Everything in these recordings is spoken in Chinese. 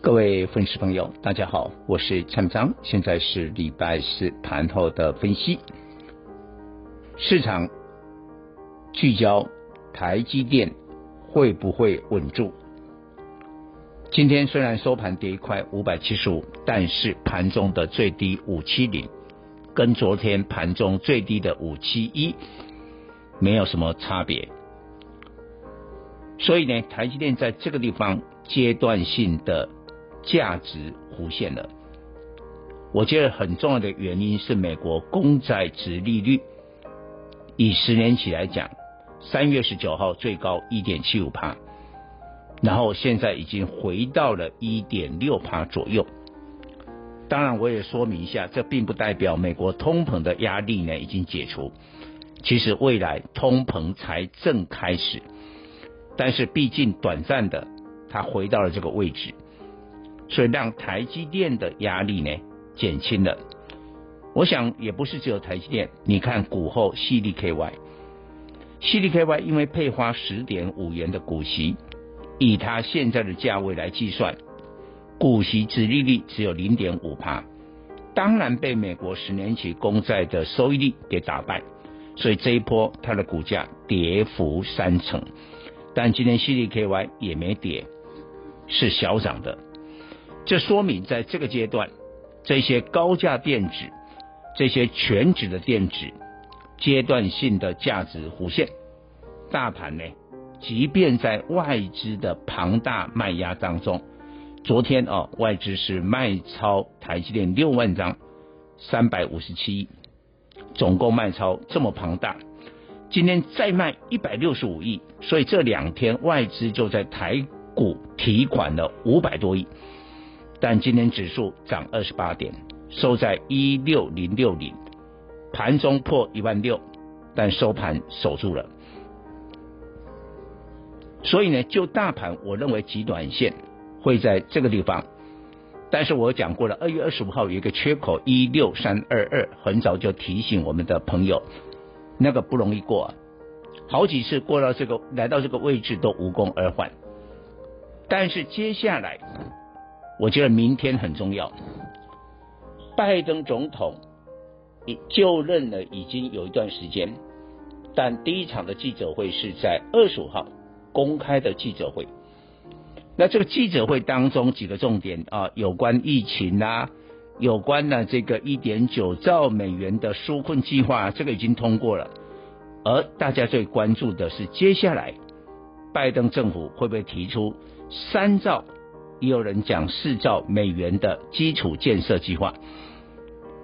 各位粉丝朋友，大家好，我是蔡明彰，现在是礼拜四盘后的分析。市场聚焦台积电会不会稳住？今天虽然收盘跌一块五百七十五，但是盘中的最低五七零，跟昨天盘中最低的五七一没有什么差别。所以呢，台积电在这个地方阶段性的。价值弧线了，我觉得很重要的原因是美国公债殖利率，以十年期来讲，三月十九号最高一点七五趴，然后现在已经回到了一点六趴左右。当然，我也说明一下，这并不代表美国通膨的压力呢已经解除，其实未来通膨才正开始，但是毕竟短暂的，它回到了这个位置。所以让台积电的压力呢减轻了，我想也不是只有台积电，你看股后矽力 KY，矽力 KY 因为配发十点五元的股息，以它现在的价位来计算，股息殖利率只有零点五趴，当然被美国十年期公债的收益率给打败，所以这一波它的股价跌幅三成，但今天矽力 KY 也没跌，是小涨的。这说明，在这个阶段，这些高价电子、这些权值的电子，阶段性的价值弧线，大盘呢，即便在外资的庞大卖压当中，昨天哦，外资是卖超台积电六万张，三百五十七亿，总共卖超这么庞大，今天再卖一百六十五亿，所以这两天外资就在台股提款了五百多亿。但今天指数涨二十八点，收在一六零六零，盘中破一万六，但收盘守住了。所以呢，就大盘，我认为极短线会在这个地方。但是我讲过了，二月二十五号有一个缺口一六三二二，很早就提醒我们的朋友，那个不容易过啊，好几次过到这个来到这个位置都无功而返。但是接下来。我觉得明天很重要。拜登总统已就任了，已经有一段时间，但第一场的记者会是在二十五号公开的记者会。那这个记者会当中几个重点啊，有关疫情啊，有关呢这个一点九兆美元的纾困计划，这个已经通过了。而大家最关注的是，接下来拜登政府会不会提出三兆？也有人讲四兆美元的基础建设计划，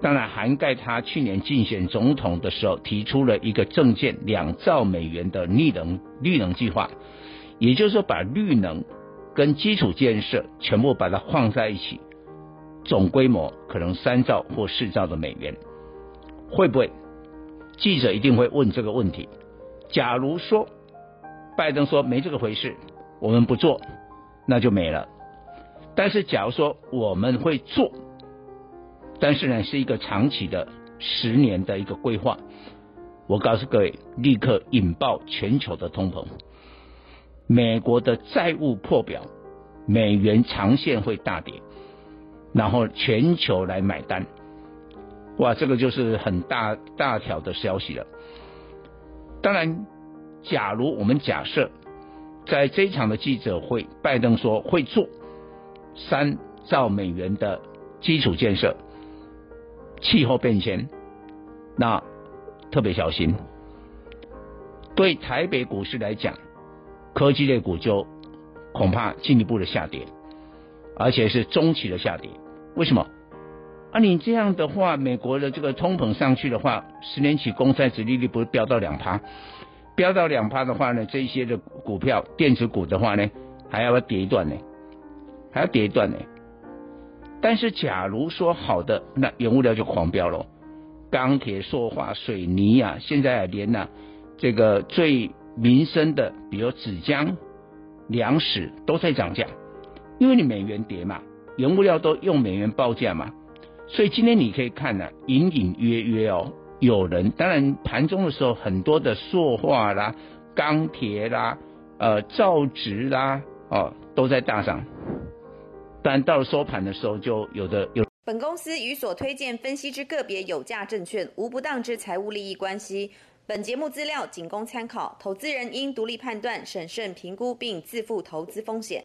当然涵盖他去年竞选总统的时候提出了一个政见，两兆美元的绿能绿能计划，也就是说把绿能跟基础建设全部把它放在一起，总规模可能三兆或四兆的美元，会不会？记者一定会问这个问题。假如说拜登说没这个回事，我们不做，那就没了。但是，假如说我们会做，但是呢，是一个长期的十年的一个规划，我告诉各位，立刻引爆全球的通膨，美国的债务破表，美元长线会大跌，然后全球来买单，哇，这个就是很大大条的消息了。当然，假如我们假设在这一场的记者会，拜登说会做。三兆美元的基础建设，气候变迁，那特别小心。对台北股市来讲，科技类股就恐怕进一步的下跌，而且是中期的下跌。为什么？啊，你这样的话，美国的这个通膨上去的话，十年期公债殖利率不是飙到两趴？飙到两趴的话呢，这些的股票，电子股的话呢，还要要跌一段呢？还要跌一段呢，但是假如说好的，那原物料就狂飙了，钢铁、塑化、水泥啊，现在连呐、啊、这个最民生的，比如纸浆、粮食都在涨价，因为你美元跌嘛，原物料都用美元报价嘛，所以今天你可以看呢、啊，隐隐约约哦，有人当然盘中的时候很多的塑化啦、钢铁啦、呃造纸啦哦都在大涨，但到了收盘的时候就有的有。本公司与所推荐分析之个别有价证券无不当之财务利益关系。本节目资料仅供参考，投资人应独立判断、审慎评估并自负投资风险。